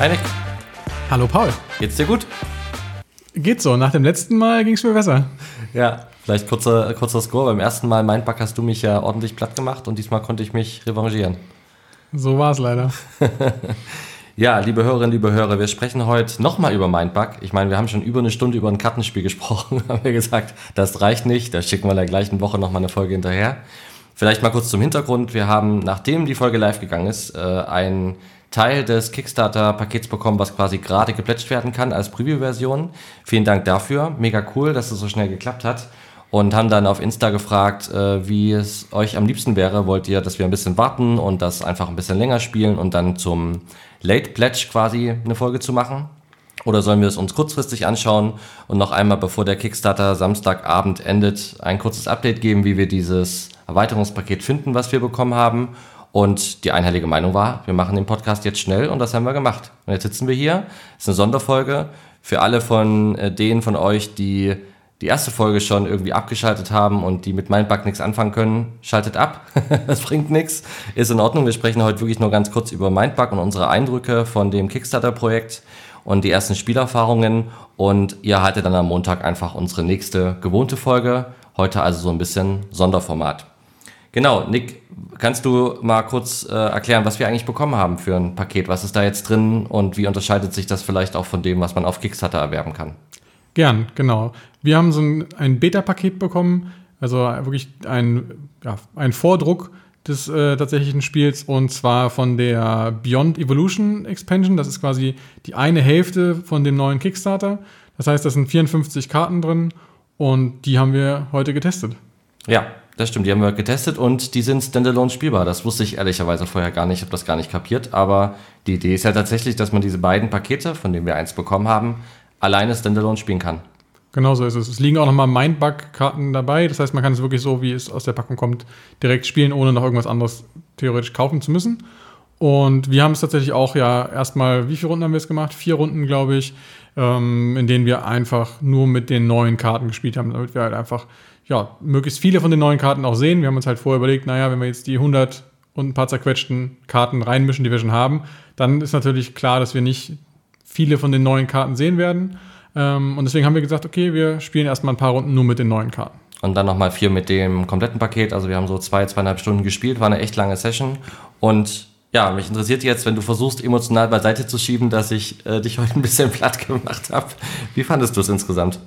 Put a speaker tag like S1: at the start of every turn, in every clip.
S1: Hi Nick.
S2: Hallo Paul.
S1: Geht's dir gut?
S2: Geht so. Nach dem letzten Mal ging es mir besser.
S1: Ja, vielleicht kurzer, kurzer Score. Beim ersten Mal Mindbug hast du mich ja ordentlich platt gemacht und diesmal konnte ich mich revanchieren.
S2: So war es leider.
S1: ja, liebe Hörerinnen, liebe Hörer, wir sprechen heute nochmal über Mindbug. Ich meine, wir haben schon über eine Stunde über ein Kartenspiel gesprochen, haben wir gesagt, das reicht nicht, da schicken wir in der gleichen Woche nochmal eine Folge hinterher. Vielleicht mal kurz zum Hintergrund. Wir haben, nachdem die Folge live gegangen ist, äh, ein Teil des Kickstarter-Pakets bekommen, was quasi gerade geplätscht werden kann als Preview-Version. Vielen Dank dafür. Mega cool, dass es so schnell geklappt hat. Und haben dann auf Insta gefragt, äh, wie es euch am liebsten wäre. Wollt ihr, dass wir ein bisschen warten und das einfach ein bisschen länger spielen und dann zum Late Pledge quasi eine Folge zu machen? Oder sollen wir es uns kurzfristig anschauen und noch einmal, bevor der Kickstarter Samstagabend endet, ein kurzes Update geben, wie wir dieses Erweiterungspaket finden, was wir bekommen haben und die einhellige Meinung war, wir machen den Podcast jetzt schnell und das haben wir gemacht. Und jetzt sitzen wir hier. Das ist eine Sonderfolge für alle von äh, denen von euch, die die erste Folge schon irgendwie abgeschaltet haben und die mit Mindbug nichts anfangen können, schaltet ab. das bringt nichts. Ist in Ordnung. Wir sprechen heute wirklich nur ganz kurz über Mindbug und unsere Eindrücke von dem Kickstarter-Projekt und die ersten Spielerfahrungen. Und ihr erhaltet dann am Montag einfach unsere nächste gewohnte Folge. Heute also so ein bisschen Sonderformat. Genau, Nick, kannst du mal kurz äh, erklären, was wir eigentlich bekommen haben für ein Paket? Was ist da jetzt drin und wie unterscheidet sich das vielleicht auch von dem, was man auf Kickstarter erwerben kann?
S2: Gern, genau. Wir haben so ein, ein Beta-Paket bekommen, also wirklich ein, ja, ein Vordruck des äh, tatsächlichen Spiels und zwar von der Beyond Evolution Expansion. Das ist quasi die eine Hälfte von dem neuen Kickstarter. Das heißt, da sind 54 Karten drin und die haben wir heute getestet.
S1: Ja, das stimmt, die haben wir getestet und die sind standalone spielbar. Das wusste ich ehrlicherweise vorher gar nicht, ich habe das gar nicht kapiert. Aber die Idee ist ja tatsächlich, dass man diese beiden Pakete, von denen wir eins bekommen haben, alleine standalone spielen kann.
S2: Genau so ist es. Es liegen auch nochmal Mindbug-Karten dabei. Das heißt, man kann es wirklich so, wie es aus der Packung kommt, direkt spielen, ohne noch irgendwas anderes theoretisch kaufen zu müssen. Und wir haben es tatsächlich auch ja erstmal, wie viele Runden haben wir es gemacht? Vier Runden, glaube ich, ähm, in denen wir einfach nur mit den neuen Karten gespielt haben, damit wir halt einfach ja, möglichst viele von den neuen Karten auch sehen. Wir haben uns halt vorher überlegt, naja, wenn wir jetzt die 100 und ein paar zerquetschten Karten reinmischen, die wir schon haben, dann ist natürlich klar, dass wir nicht viele von den neuen Karten sehen werden. Ähm, und deswegen haben wir gesagt, okay, wir spielen erstmal ein paar Runden nur mit den neuen Karten.
S1: Und dann nochmal vier mit dem kompletten Paket. Also wir haben so zwei, zweieinhalb Stunden gespielt, war eine echt lange Session. Und ja, mich interessiert jetzt, wenn du versuchst, emotional beiseite zu schieben, dass ich äh, dich heute ein bisschen platt gemacht habe. Wie fandest du es insgesamt?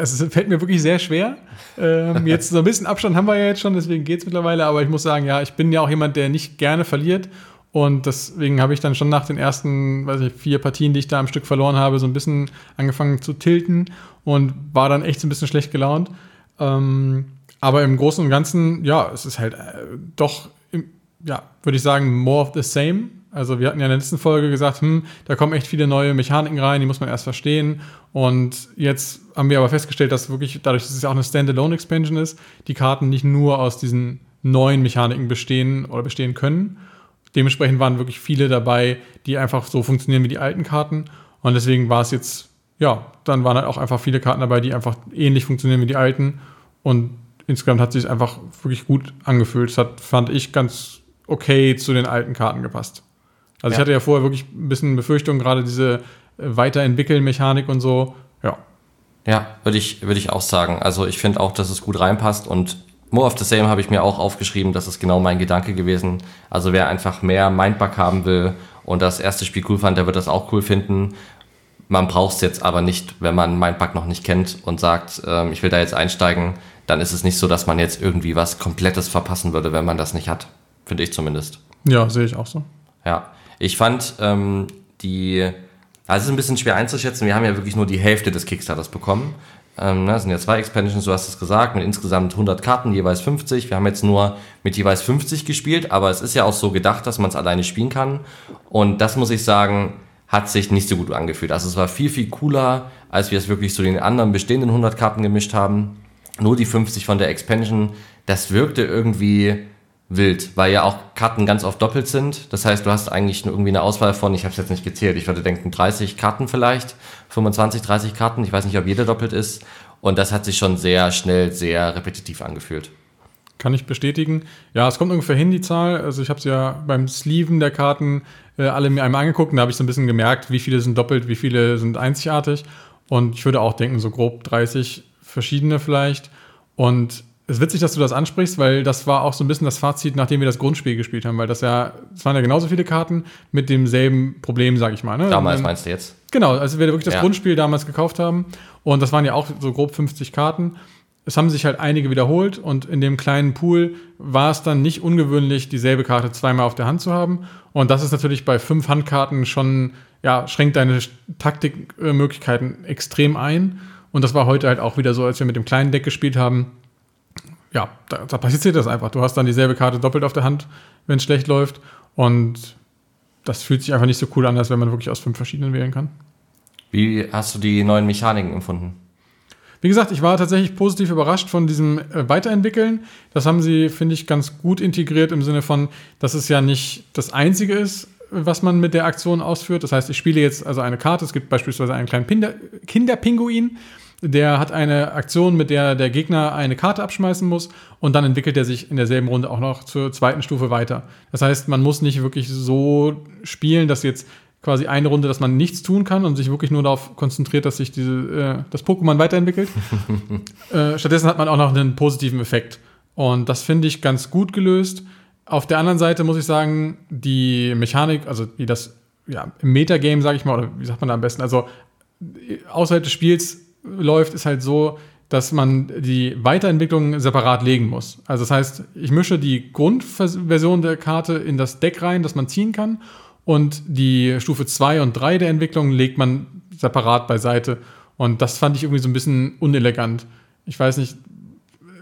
S2: Es fällt mir wirklich sehr schwer. Ähm, jetzt so ein bisschen Abstand haben wir ja jetzt schon, deswegen geht es mittlerweile. Aber ich muss sagen, ja, ich bin ja auch jemand, der nicht gerne verliert. Und deswegen habe ich dann schon nach den ersten, weiß ich, vier Partien, die ich da am Stück verloren habe, so ein bisschen angefangen zu tilten und war dann echt so ein bisschen schlecht gelaunt. Ähm, aber im Großen und Ganzen, ja, es ist halt äh, doch, im, ja, würde ich sagen, more of the same. Also wir hatten ja in der letzten Folge gesagt, hm, da kommen echt viele neue Mechaniken rein, die muss man erst verstehen. Und jetzt haben wir aber festgestellt, dass wirklich, dadurch, dass es ja auch eine Standalone-Expansion ist, die Karten nicht nur aus diesen neuen Mechaniken bestehen oder bestehen können. Dementsprechend waren wirklich viele dabei, die einfach so funktionieren wie die alten Karten. Und deswegen war es jetzt, ja, dann waren halt auch einfach viele Karten dabei, die einfach ähnlich funktionieren wie die alten. Und insgesamt hat sich einfach wirklich gut angefühlt. Es hat, fand ich, ganz okay zu den alten Karten gepasst. Also ja. ich hatte ja vorher wirklich ein bisschen Befürchtung, gerade diese äh, Weiterentwickeln-Mechanik und so. Ja.
S1: Ja, würde ich, würde ich auch sagen. Also ich finde auch, dass es gut reinpasst und More of the Same habe ich mir auch aufgeschrieben, das ist genau mein Gedanke gewesen. Also wer einfach mehr Mindbug haben will und das erste Spiel cool fand, der wird das auch cool finden. Man braucht es jetzt aber nicht, wenn man Mindbug noch nicht kennt und sagt, ähm, ich will da jetzt einsteigen, dann ist es nicht so, dass man jetzt irgendwie was Komplettes verpassen würde, wenn man das nicht hat. Finde ich zumindest.
S2: Ja, sehe ich auch so.
S1: Ja, ich fand ähm, die, also es ist ein bisschen schwer einzuschätzen, wir haben ja wirklich nur die Hälfte des Kickstarters bekommen. Ähm, ne, das sind ja zwei Expansions, du hast es gesagt, mit insgesamt 100 Karten, jeweils 50. Wir haben jetzt nur mit jeweils 50 gespielt, aber es ist ja auch so gedacht, dass man es alleine spielen kann. Und das muss ich sagen, hat sich nicht so gut angefühlt. Also es war viel, viel cooler, als wir es wirklich zu den anderen bestehenden 100 Karten gemischt haben. Nur die 50 von der Expansion, das wirkte irgendwie wild, weil ja auch Karten ganz oft doppelt sind. Das heißt, du hast eigentlich nur irgendwie eine Auswahl von, ich habe es jetzt nicht gezählt, ich würde denken 30 Karten vielleicht, 25, 30 Karten. Ich weiß nicht, ob jede doppelt ist. Und das hat sich schon sehr schnell, sehr repetitiv angefühlt.
S2: Kann ich bestätigen. Ja, es kommt ungefähr hin, die Zahl. Also ich habe es ja beim Sleeven der Karten äh, alle mir einmal angeguckt und da habe ich so ein bisschen gemerkt, wie viele sind doppelt, wie viele sind einzigartig. Und ich würde auch denken, so grob 30 verschiedene vielleicht. Und es ist witzig, dass du das ansprichst, weil das war auch so ein bisschen das Fazit, nachdem wir das Grundspiel gespielt haben, weil das ja, es waren ja genauso viele Karten mit demselben Problem, sag ich mal. Ne?
S1: Damals meinst du jetzt?
S2: Genau, also wir wirklich das ja. Grundspiel damals gekauft haben und das waren ja auch so grob 50 Karten. Es haben sich halt einige wiederholt und in dem kleinen Pool war es dann nicht ungewöhnlich, dieselbe Karte zweimal auf der Hand zu haben. Und das ist natürlich bei fünf Handkarten schon, ja, schränkt deine Taktikmöglichkeiten extrem ein. Und das war heute halt auch wieder so, als wir mit dem kleinen Deck gespielt haben ja, da, da passiert das einfach. Du hast dann dieselbe Karte doppelt auf der Hand, wenn es schlecht läuft. Und das fühlt sich einfach nicht so cool an, als wenn man wirklich aus fünf verschiedenen wählen kann.
S1: Wie hast du die neuen Mechaniken empfunden?
S2: Wie gesagt, ich war tatsächlich positiv überrascht von diesem äh, Weiterentwickeln. Das haben sie, finde ich, ganz gut integriert im Sinne von, dass es ja nicht das Einzige ist, was man mit der Aktion ausführt. Das heißt, ich spiele jetzt also eine Karte. Es gibt beispielsweise einen kleinen Kinderpinguin der hat eine Aktion, mit der der Gegner eine Karte abschmeißen muss und dann entwickelt er sich in derselben Runde auch noch zur zweiten Stufe weiter. Das heißt, man muss nicht wirklich so spielen, dass jetzt quasi eine Runde, dass man nichts tun kann und sich wirklich nur darauf konzentriert, dass sich diese, äh, das Pokémon weiterentwickelt. äh, stattdessen hat man auch noch einen positiven Effekt. Und das finde ich ganz gut gelöst. Auf der anderen Seite muss ich sagen, die Mechanik, also wie das ja, im Metagame, sage ich mal, oder wie sagt man da am besten, also außerhalb des Spiels läuft, ist halt so, dass man die Weiterentwicklung separat legen muss. Also das heißt, ich mische die Grundversion der Karte in das Deck rein, das man ziehen kann. Und die Stufe 2 und 3 der Entwicklung legt man separat beiseite. Und das fand ich irgendwie so ein bisschen unelegant. Ich weiß nicht,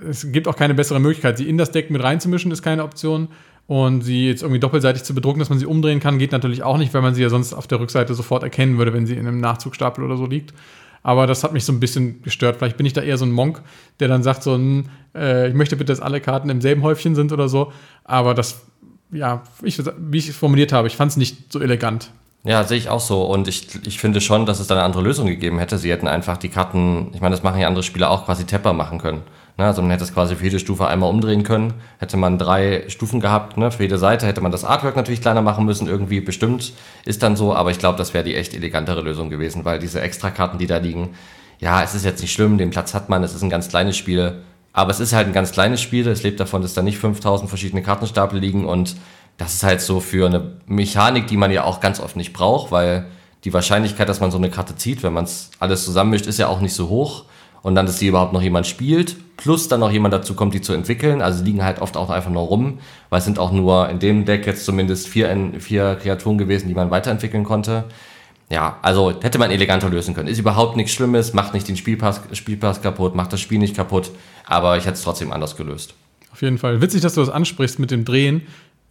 S2: es gibt auch keine bessere Möglichkeit. Sie in das Deck mit reinzumischen, ist keine Option. Und sie jetzt irgendwie doppelseitig zu bedrucken, dass man sie umdrehen kann, geht natürlich auch nicht, weil man sie ja sonst auf der Rückseite sofort erkennen würde, wenn sie in einem Nachzugstapel oder so liegt. Aber das hat mich so ein bisschen gestört. Vielleicht bin ich da eher so ein Monk, der dann sagt so, hm, äh, ich möchte bitte, dass alle Karten im selben Häufchen sind oder so. Aber das, ja, ich, wie ich es formuliert habe, ich fand es nicht so elegant.
S1: Ja, sehe ich auch so. Und ich, ich finde schon, dass es da eine andere Lösung gegeben hätte. Sie hätten einfach die Karten, ich meine, das machen ja andere Spieler auch, quasi Tepper machen können. Ne? Also man hätte es quasi für jede Stufe einmal umdrehen können. Hätte man drei Stufen gehabt, ne? für jede Seite hätte man das Artwork natürlich kleiner machen müssen, irgendwie bestimmt ist dann so, aber ich glaube, das wäre die echt elegantere Lösung gewesen, weil diese Extrakarten, die da liegen, ja, es ist jetzt nicht schlimm, den Platz hat man, es ist ein ganz kleines Spiel, aber es ist halt ein ganz kleines Spiel, es lebt davon, dass da nicht 5000 verschiedene Kartenstapel liegen und das ist halt so für eine Mechanik, die man ja auch ganz oft nicht braucht, weil die Wahrscheinlichkeit, dass man so eine Karte zieht, wenn man es alles zusammenmischt, ist ja auch nicht so hoch und dann, dass die überhaupt noch jemand spielt, plus dann noch jemand dazu kommt, die zu entwickeln. Also liegen halt oft auch einfach nur rum, weil es sind auch nur in dem Deck jetzt zumindest vier, vier Kreaturen gewesen, die man weiterentwickeln konnte. Ja, also hätte man eleganter lösen können. Ist überhaupt nichts Schlimmes, macht nicht den Spielpass, Spielpass kaputt, macht das Spiel nicht kaputt, aber ich hätte es trotzdem anders gelöst.
S2: Auf jeden Fall. Witzig, dass du das ansprichst mit dem Drehen.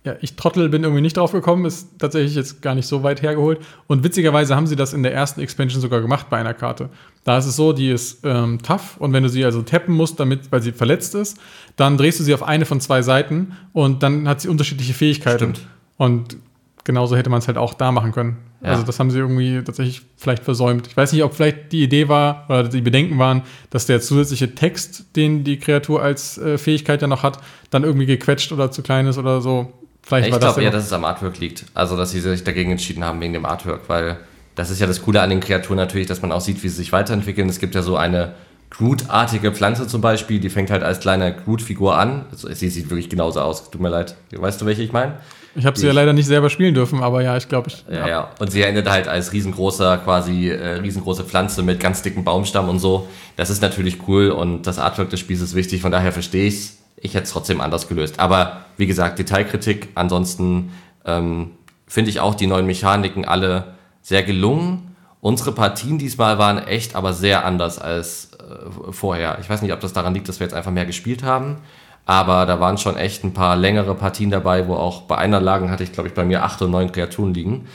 S2: Ja, ich Trottel bin irgendwie nicht drauf gekommen, ist tatsächlich jetzt gar nicht so weit hergeholt. Und witzigerweise haben sie das in der ersten Expansion sogar gemacht bei einer Karte. Da ist es so, die ist ähm, tough und wenn du sie also tappen musst, damit, weil sie verletzt ist, dann drehst du sie auf eine von zwei Seiten und dann hat sie unterschiedliche Fähigkeiten. Stimmt. Und genauso hätte man es halt auch da machen können. Ja. Also das haben sie irgendwie tatsächlich vielleicht versäumt. Ich weiß nicht, ob vielleicht die Idee war oder die Bedenken waren, dass der zusätzliche Text, den die Kreatur als äh, Fähigkeit ja noch hat, dann irgendwie gequetscht oder zu klein ist oder so.
S1: Vielleicht ich glaube eher, dass es am Artwork liegt. Also, dass sie sich dagegen entschieden haben wegen dem Artwork, weil das ist ja das Coole an den Kreaturen natürlich, dass man auch sieht, wie sie sich weiterentwickeln. Es gibt ja so eine Groot-artige Pflanze zum Beispiel, die fängt halt als kleine Groot-Figur an. Also, sie sieht wirklich genauso aus. Tut mir leid. Weißt du, welche ich meine?
S2: Ich habe sie ja leider nicht selber spielen dürfen, aber ja, ich glaube, ich.
S1: Ja. ja, ja. Und sie endet halt als riesengroßer, quasi äh, riesengroße Pflanze mit ganz dicken Baumstamm und so. Das ist natürlich cool und das Artwork des Spiels ist wichtig, von daher verstehe ich's ich hätte es trotzdem anders gelöst. Aber wie gesagt, Detailkritik. Ansonsten ähm, finde ich auch die neuen Mechaniken alle sehr gelungen. Unsere Partien diesmal waren echt aber sehr anders als äh, vorher. Ich weiß nicht, ob das daran liegt, dass wir jetzt einfach mehr gespielt haben. Aber da waren schon echt ein paar längere Partien dabei, wo auch bei einer Lagen hatte ich, glaube ich, bei mir acht oder neun Kreaturen liegen.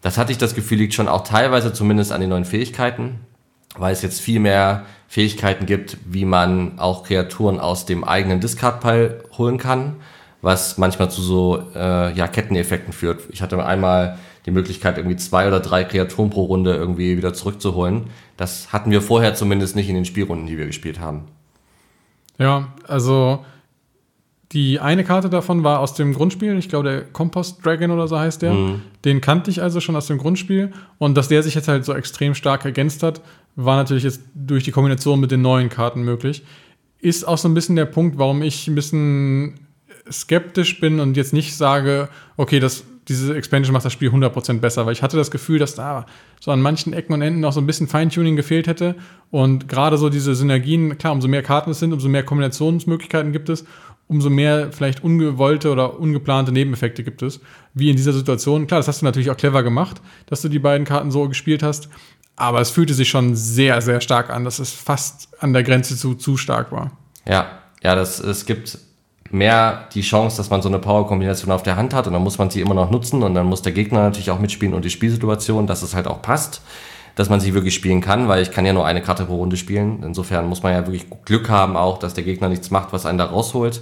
S1: Das hatte ich das Gefühl, liegt schon auch teilweise zumindest an den neuen Fähigkeiten, weil es jetzt viel mehr Fähigkeiten gibt, wie man auch Kreaturen aus dem eigenen Discard-Pile holen kann, was manchmal zu so äh, ja, Ketteneffekten führt. Ich hatte einmal die Möglichkeit, irgendwie zwei oder drei Kreaturen pro Runde irgendwie wieder zurückzuholen. Das hatten wir vorher zumindest nicht in den Spielrunden, die wir gespielt haben.
S2: Ja, also Die eine Karte davon war aus dem Grundspiel, ich glaube der Compost Dragon oder so heißt der. Mhm. Den kannte ich also schon aus dem Grundspiel. Und dass der sich jetzt halt so extrem stark ergänzt hat, war natürlich jetzt durch die Kombination mit den neuen Karten möglich. Ist auch so ein bisschen der Punkt, warum ich ein bisschen skeptisch bin und jetzt nicht sage, okay, das, diese Expansion macht das Spiel 100% besser, weil ich hatte das Gefühl, dass da so an manchen Ecken und Enden noch so ein bisschen Feintuning gefehlt hätte und gerade so diese Synergien, klar, umso mehr Karten es sind, umso mehr Kombinationsmöglichkeiten gibt es, umso mehr vielleicht ungewollte oder ungeplante Nebeneffekte gibt es, wie in dieser Situation. Klar, das hast du natürlich auch clever gemacht, dass du die beiden Karten so gespielt hast, aber es fühlte sich schon sehr, sehr stark an, dass es fast an der Grenze zu zu stark war.
S1: Ja, ja, das, es gibt mehr die Chance, dass man so eine Power-Kombination auf der Hand hat und dann muss man sie immer noch nutzen und dann muss der Gegner natürlich auch mitspielen und die Spielsituation, dass es halt auch passt, dass man sie wirklich spielen kann, weil ich kann ja nur eine Karte pro Runde spielen. Insofern muss man ja wirklich Glück haben auch, dass der Gegner nichts macht, was einen da rausholt.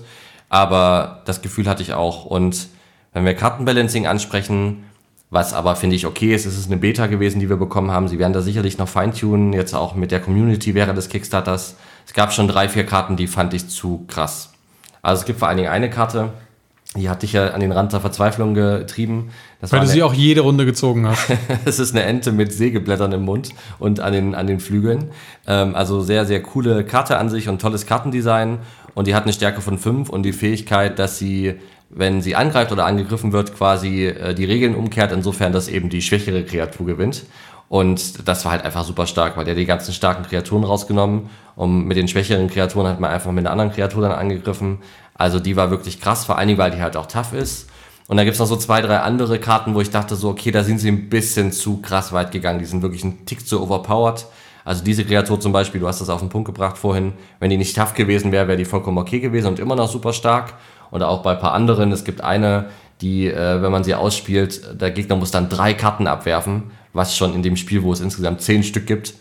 S1: Aber das Gefühl hatte ich auch und wenn wir Kartenbalancing ansprechen, was aber finde ich okay ist, es ist eine Beta gewesen, die wir bekommen haben. Sie werden da sicherlich noch feintunen, jetzt auch mit der Community während des Kickstarters. Es gab schon drei, vier Karten, die fand ich zu krass. Also es gibt vor allen Dingen eine Karte, die hat dich ja an den Rand der Verzweiflung getrieben.
S2: Das Weil du sie auch jede Runde gezogen hast.
S1: es ist eine Ente mit Sägeblättern im Mund und an den, an den Flügeln. Ähm, also sehr, sehr coole Karte an sich und tolles Kartendesign. Und die hat eine Stärke von 5 und die Fähigkeit, dass sie, wenn sie angreift oder angegriffen wird, quasi äh, die Regeln umkehrt, insofern, dass eben die schwächere Kreatur gewinnt. Und das war halt einfach super stark, weil der die ganzen starken Kreaturen rausgenommen und mit den schwächeren Kreaturen hat man einfach mit einer anderen Kreatur dann angegriffen. Also die war wirklich krass, vor allen Dingen, weil die halt auch tough ist. Und dann gibt's noch so zwei, drei andere Karten, wo ich dachte so, okay, da sind sie ein bisschen zu krass weit gegangen. Die sind wirklich ein Tick zu overpowered. Also diese Kreatur zum Beispiel, du hast das auf den Punkt gebracht vorhin, wenn die nicht tough gewesen wäre, wäre die vollkommen okay gewesen und immer noch super stark. Oder auch bei ein paar anderen, es gibt eine, die, äh, wenn man sie ausspielt, der Gegner muss dann drei Karten abwerfen was schon in dem Spiel, wo es insgesamt zehn Stück gibt,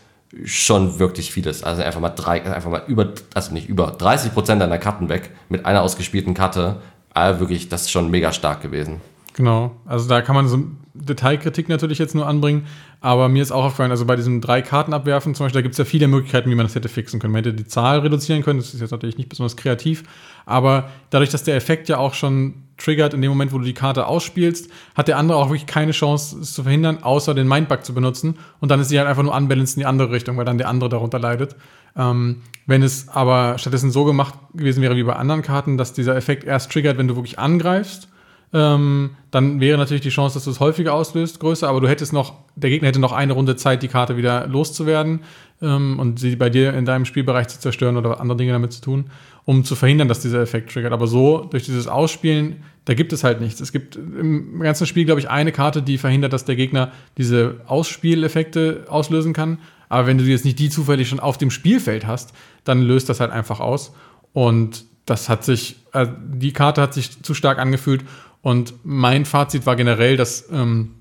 S1: schon wirklich viel ist. Also einfach mal drei, einfach mal über, also nicht über 30 Prozent deiner Karten weg mit einer ausgespielten Karte. Also wirklich, das ist schon mega stark gewesen.
S2: Genau, also da kann man so Detailkritik natürlich jetzt nur anbringen, aber mir ist auch aufgefallen, also bei diesem drei Karten abwerfen zum Beispiel, da gibt es ja viele Möglichkeiten, wie man das hätte fixen können. Man hätte die Zahl reduzieren können, das ist jetzt natürlich nicht besonders kreativ, aber dadurch, dass der Effekt ja auch schon triggert in dem Moment, wo du die Karte ausspielst, hat der andere auch wirklich keine Chance, es zu verhindern, außer den Mindbug zu benutzen. Und dann ist sie halt einfach nur unbalanced in die andere Richtung, weil dann der andere darunter leidet. Ähm, wenn es aber stattdessen so gemacht gewesen wäre wie bei anderen Karten, dass dieser Effekt erst triggert, wenn du wirklich angreifst, ähm, dann wäre natürlich die Chance, dass du es häufiger auslöst, größer, aber du hättest noch, der Gegner hätte noch eine Runde Zeit, die Karte wieder loszuwerden ähm, und sie bei dir in deinem Spielbereich zu zerstören oder andere Dinge damit zu tun, um zu verhindern, dass dieser Effekt triggert. Aber so, durch dieses Ausspielen, da gibt es halt nichts. Es gibt im ganzen Spiel, glaube ich, eine Karte, die verhindert, dass der Gegner diese Ausspieleffekte auslösen kann. Aber wenn du jetzt nicht die zufällig schon auf dem Spielfeld hast, dann löst das halt einfach aus. Und das hat sich, äh, die Karte hat sich zu stark angefühlt und mein Fazit war generell, dass ähm,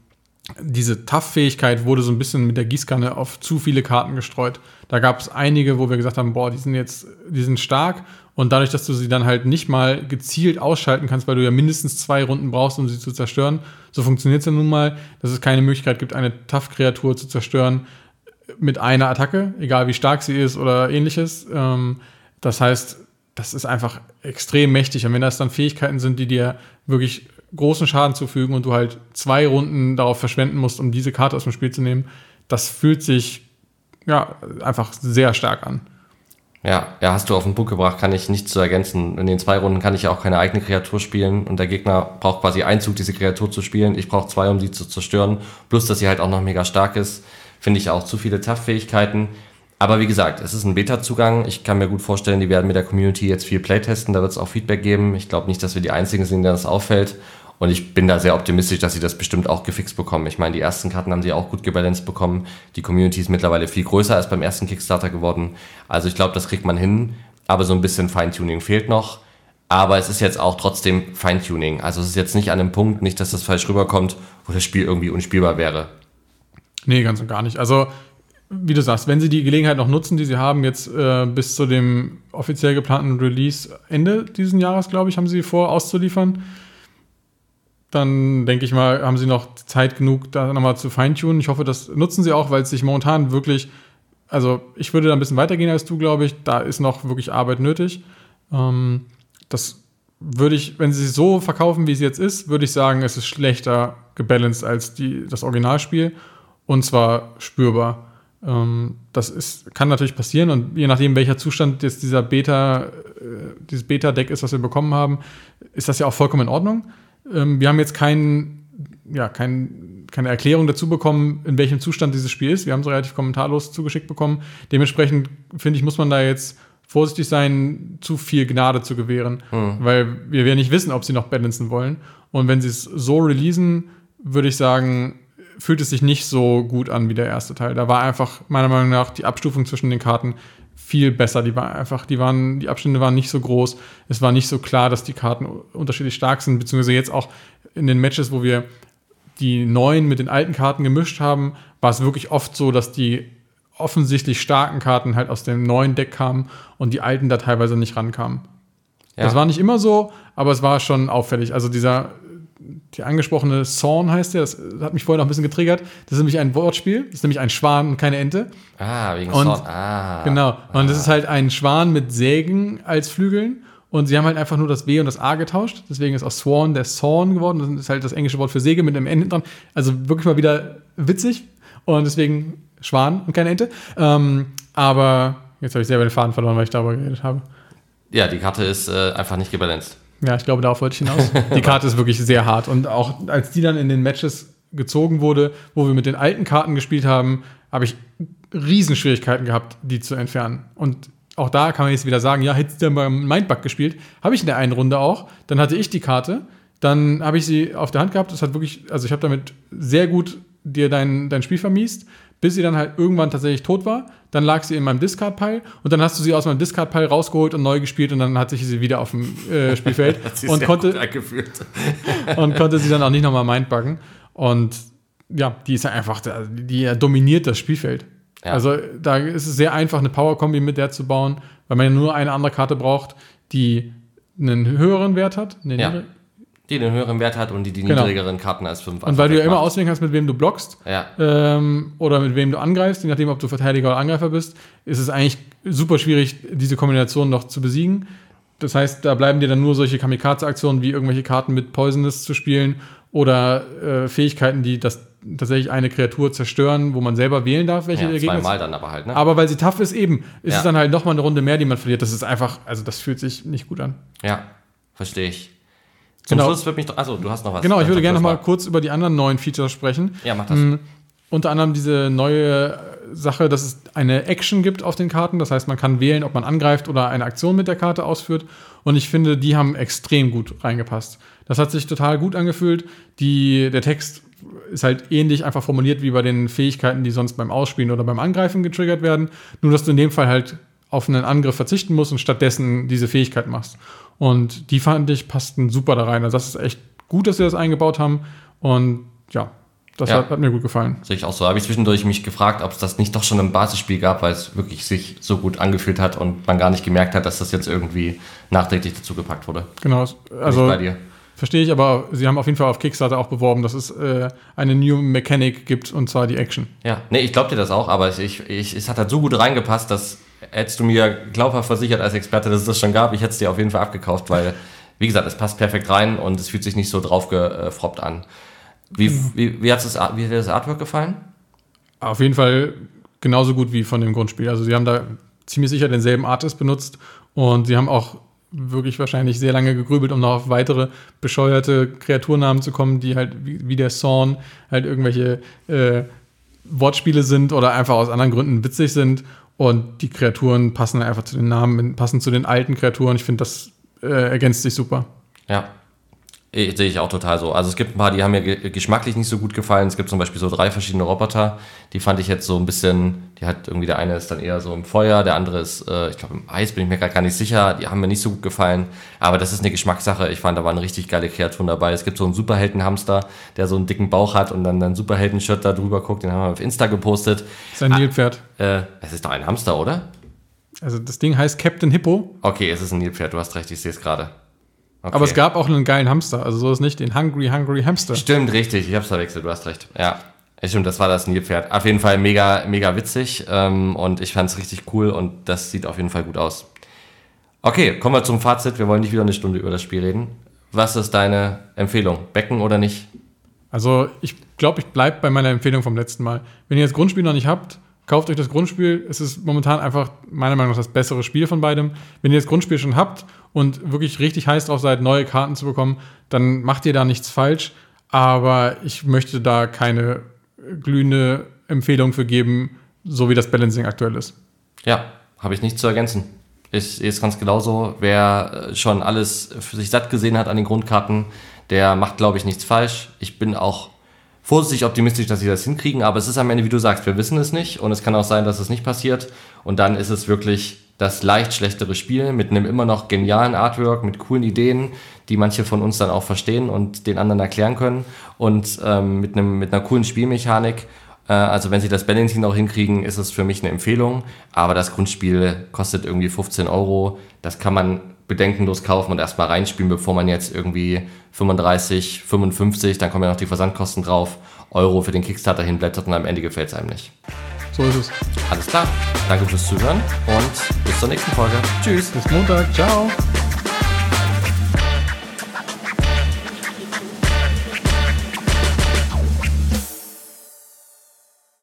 S2: diese Tough-Fähigkeit wurde so ein bisschen mit der Gießkanne auf zu viele Karten gestreut. Da gab es einige, wo wir gesagt haben, boah, die sind jetzt, die sind stark. Und dadurch, dass du sie dann halt nicht mal gezielt ausschalten kannst, weil du ja mindestens zwei Runden brauchst, um sie zu zerstören, so funktioniert es ja nun mal, dass es keine Möglichkeit gibt, eine Tough-Kreatur zu zerstören mit einer Attacke, egal wie stark sie ist oder ähnliches. Ähm, das heißt, das ist einfach extrem mächtig. Und wenn das dann Fähigkeiten sind, die dir wirklich großen Schaden zufügen und du halt zwei Runden darauf verschwenden musst, um diese Karte aus dem Spiel zu nehmen, das fühlt sich ja einfach sehr stark an.
S1: Ja, ja, hast du auf den Punkt gebracht, kann ich nichts zu ergänzen. In den zwei Runden kann ich ja auch keine eigene Kreatur spielen und der Gegner braucht quasi einen Zug, diese Kreatur zu spielen. Ich brauche zwei, um sie zu zerstören. Plus, dass sie halt auch noch mega stark ist, finde ich auch zu viele Tough-Fähigkeiten. Aber wie gesagt, es ist ein Beta-Zugang. Ich kann mir gut vorstellen, die werden mit der Community jetzt viel Playtesten. Da wird es auch Feedback geben. Ich glaube nicht, dass wir die Einzigen sind, denen das auffällt. Und ich bin da sehr optimistisch, dass sie das bestimmt auch gefixt bekommen. Ich meine, die ersten Karten haben sie auch gut gebalanced bekommen. Die Community ist mittlerweile viel größer als beim ersten Kickstarter geworden. Also ich glaube, das kriegt man hin. Aber so ein bisschen Feintuning fehlt noch. Aber es ist jetzt auch trotzdem Feintuning. Also es ist jetzt nicht an einem Punkt, nicht, dass das falsch rüberkommt, wo das Spiel irgendwie unspielbar wäre.
S2: Nee, ganz und gar nicht. Also wie du sagst, wenn sie die Gelegenheit noch nutzen, die sie haben, jetzt äh, bis zu dem offiziell geplanten Release Ende dieses Jahres, glaube ich, haben sie vor auszuliefern, dann denke ich mal, haben sie noch Zeit genug, da nochmal zu feintunen. Ich hoffe, das nutzen sie auch, weil es sich momentan wirklich, also ich würde da ein bisschen weitergehen als du, glaube ich. Da ist noch wirklich Arbeit nötig. Ähm, das würde ich, wenn sie so verkaufen, wie sie jetzt ist, würde ich sagen, es ist schlechter gebalanced als die, das Originalspiel. Und zwar spürbar. Ähm, das ist, kann natürlich passieren und je nachdem, welcher Zustand jetzt dieser Beta, äh, dieses Beta-Deck ist, was wir bekommen haben, ist das ja auch vollkommen in Ordnung. Ähm, wir haben jetzt kein, ja, kein, keine Erklärung dazu bekommen, in welchem Zustand dieses Spiel ist. Wir haben es relativ kommentarlos zugeschickt bekommen. Dementsprechend, finde ich, muss man da jetzt vorsichtig sein, zu viel Gnade zu gewähren, mhm. weil wir ja nicht wissen, ob sie noch balancen wollen. Und wenn sie es so releasen, würde ich sagen, fühlt es sich nicht so gut an wie der erste Teil. Da war einfach meiner Meinung nach die Abstufung zwischen den Karten viel besser. Die war einfach, die waren, die Abstände waren nicht so groß. Es war nicht so klar, dass die Karten unterschiedlich stark sind, beziehungsweise jetzt auch in den Matches, wo wir die neuen mit den alten Karten gemischt haben, war es wirklich oft so, dass die offensichtlich starken Karten halt aus dem neuen Deck kamen und die alten da teilweise nicht rankamen. Ja. Das war nicht immer so, aber es war schon auffällig. Also dieser, die angesprochene Zorn heißt der, das hat mich vorher noch ein bisschen getriggert. Das ist nämlich ein Wortspiel, das ist nämlich ein Schwan und keine Ente.
S1: Ah, wegen
S2: und,
S1: Zorn. Ah.
S2: Genau. Und ah. das ist halt ein Schwan mit Sägen als Flügeln. Und sie haben halt einfach nur das W und das A getauscht. Deswegen ist aus Swan der Zorn geworden. Das ist halt das englische Wort für Säge mit einem Ende dran. Also wirklich mal wieder witzig. Und deswegen Schwan und keine Ente. Ähm, aber jetzt habe ich selber den Faden verloren, weil ich darüber geredet habe.
S1: Ja, die Karte ist äh, einfach nicht gebalanced.
S2: Ja, ich glaube, darauf wollte ich hinaus. Die Karte ist wirklich sehr hart. Und auch als die dann in den Matches gezogen wurde, wo wir mit den alten Karten gespielt haben, habe ich Riesenschwierigkeiten gehabt, die zu entfernen. Und auch da kann man jetzt wieder sagen, ja, hättest du beim Mindbug gespielt, habe ich in der einen Runde auch. Dann hatte ich die Karte, dann habe ich sie auf der Hand gehabt. Das hat wirklich, also ich habe damit sehr gut dir dein, dein Spiel vermiest bis sie dann halt irgendwann tatsächlich tot war. Dann lag sie in meinem Discard-Pile und dann hast du sie aus meinem Discard-Pile rausgeholt und neu gespielt und dann hat sich sie wieder auf dem äh, Spielfeld und, konnte, und konnte sie dann auch nicht nochmal mindbuggen. Und ja, die ist ja einfach, die dominiert das Spielfeld. Ja. Also da ist es sehr einfach, eine Power-Kombi mit der zu bauen, weil man ja nur eine andere Karte braucht, die einen höheren Wert hat.
S1: ja die den höheren Wert hat und die die genau. niedrigeren Karten als 5
S2: Und weil du ja immer auswählen kannst, mit wem du blockst ja. ähm, oder mit wem du angreifst, je nachdem, ob du Verteidiger oder Angreifer bist, ist es eigentlich super schwierig, diese Kombination noch zu besiegen. Das heißt, da bleiben dir dann nur solche Kamikaze-Aktionen wie irgendwelche Karten mit Poisonous zu spielen oder äh, Fähigkeiten, die das tatsächlich eine Kreatur zerstören, wo man selber wählen darf, welche
S1: ja, Gegner. Zweimal dann aber halt, ne?
S2: Aber weil sie tough ist, eben, ist ja. es dann halt nochmal eine Runde mehr, die man verliert. Das ist einfach, also das fühlt sich nicht gut an.
S1: Ja, verstehe ich. Zum genau. Schluss wird mich. Achso, du hast noch was.
S2: Genau, ich würde gerne noch mal kurz über die anderen neuen Features sprechen.
S1: Ja, mach das. Mhm.
S2: Unter anderem diese neue Sache, dass es eine Action gibt auf den Karten. Das heißt, man kann wählen, ob man angreift oder eine Aktion mit der Karte ausführt. Und ich finde, die haben extrem gut reingepasst. Das hat sich total gut angefühlt. Die, der Text ist halt ähnlich einfach formuliert wie bei den Fähigkeiten, die sonst beim Ausspielen oder beim Angreifen getriggert werden. Nur, dass du in dem Fall halt auf einen Angriff verzichten musst und stattdessen diese Fähigkeit machst. Und die fand ich passten super da rein. Also das ist echt gut, dass sie das eingebaut haben. Und ja, das ja. hat, hat, mir gut gefallen.
S1: Sehe ich auch so. Habe ich zwischendurch mich gefragt, ob es das nicht doch schon im Basisspiel gab, weil es wirklich sich so gut angefühlt hat und man gar nicht gemerkt hat, dass das jetzt irgendwie nachträglich dazu gepackt wurde.
S2: Genau. Also bei dir. Verstehe ich, aber sie haben auf jeden Fall auf Kickstarter auch beworben, dass es äh, eine New Mechanic gibt und zwar die Action.
S1: Ja, nee, ich glaube dir das auch, aber ich, ich, es hat halt so gut reingepasst, dass hättest du mir glaubhaft versichert als Experte, dass es das schon gab, ich hätte es dir auf jeden Fall abgekauft, weil, wie gesagt, es passt perfekt rein und es fühlt sich nicht so draufgefroppt an. Wie, wie, wie, hat's das, hat dir das Artwork gefallen?
S2: Auf jeden Fall genauso gut wie von dem Grundspiel. Also sie haben da ziemlich sicher denselben Artist benutzt und sie haben auch wirklich wahrscheinlich sehr lange gegrübelt, um noch auf weitere bescheuerte Kreaturnamen zu kommen, die halt wie, wie der Zorn halt irgendwelche äh, Wortspiele sind oder einfach aus anderen Gründen witzig sind. Und die Kreaturen passen einfach zu den Namen, passen zu den alten Kreaturen. Ich finde, das äh, ergänzt sich super.
S1: Ja, sehe ich auch total so. Also es gibt ein paar, die haben mir geschmacklich nicht so gut gefallen. Es gibt zum Beispiel so drei verschiedene Roboter, die fand ich jetzt so ein bisschen, die hat irgendwie, der eine ist dann eher so im Feuer, der andere ist, äh, ich glaube im Eis, bin ich mir gerade gar nicht sicher. Die haben mir nicht so gut gefallen. Aber das ist eine Geschmackssache. Ich fand, da waren richtig geile Kreaturen dabei. Es gibt so einen Superheldenhamster, der so einen dicken Bauch hat und dann ein Superhelden-Shirt da drüber guckt. Den haben wir auf Insta gepostet.
S2: Das ist ein Nilpferd.
S1: Ah, äh, es ist doch ein Hamster, oder?
S2: Also das Ding heißt Captain Hippo.
S1: Okay, es ist ein Nilpferd, du hast recht, ich sehe es gerade.
S2: Okay. Aber es gab auch einen geilen Hamster, also so ist nicht den Hungry Hungry Hamster.
S1: Stimmt, richtig, ich hab's verwechselt, du hast recht. Ja, stimmt, das war das Nilpferd. Auf jeden Fall mega, mega witzig ähm, und ich fand's richtig cool und das sieht auf jeden Fall gut aus. Okay, kommen wir zum Fazit. Wir wollen nicht wieder eine Stunde über das Spiel reden. Was ist deine Empfehlung? Becken oder nicht?
S2: Also ich glaube, ich bleibe bei meiner Empfehlung vom letzten Mal. Wenn ihr das Grundspiel noch nicht habt, kauft euch das Grundspiel. Es ist momentan einfach meiner Meinung nach das bessere Spiel von beidem. Wenn ihr das Grundspiel schon habt und wirklich richtig heiß drauf seid, neue Karten zu bekommen, dann macht ihr da nichts falsch. Aber ich möchte da keine glühende Empfehlung für geben, so wie das Balancing aktuell ist.
S1: Ja, habe ich nichts zu ergänzen. Ist, ist ganz genauso. Wer äh, schon alles für sich satt gesehen hat an den Grundkarten, der macht, glaube ich, nichts falsch. Ich bin auch vorsichtig optimistisch, dass sie das hinkriegen, aber es ist am Ende, wie du sagst, wir wissen es nicht und es kann auch sein, dass es nicht passiert und dann ist es wirklich das leicht schlechtere Spiel mit einem immer noch genialen Artwork, mit coolen Ideen, die manche von uns dann auch verstehen und den anderen erklären können und ähm, mit, einem, mit einer coolen Spielmechanik. Äh, also wenn sie das Balancing auch hinkriegen, ist es für mich eine Empfehlung, aber das Grundspiel kostet irgendwie 15 Euro. Das kann man bedenkenlos kaufen und erstmal reinspielen, bevor man jetzt irgendwie 35, 55, dann kommen ja noch die Versandkosten drauf, Euro für den Kickstarter hinblättert und am Ende gefällt es einem nicht.
S2: So ist es.
S1: Alles klar. Danke fürs Zuhören und bis zur nächsten Folge. Tschüss.
S2: Bis Montag. Ciao.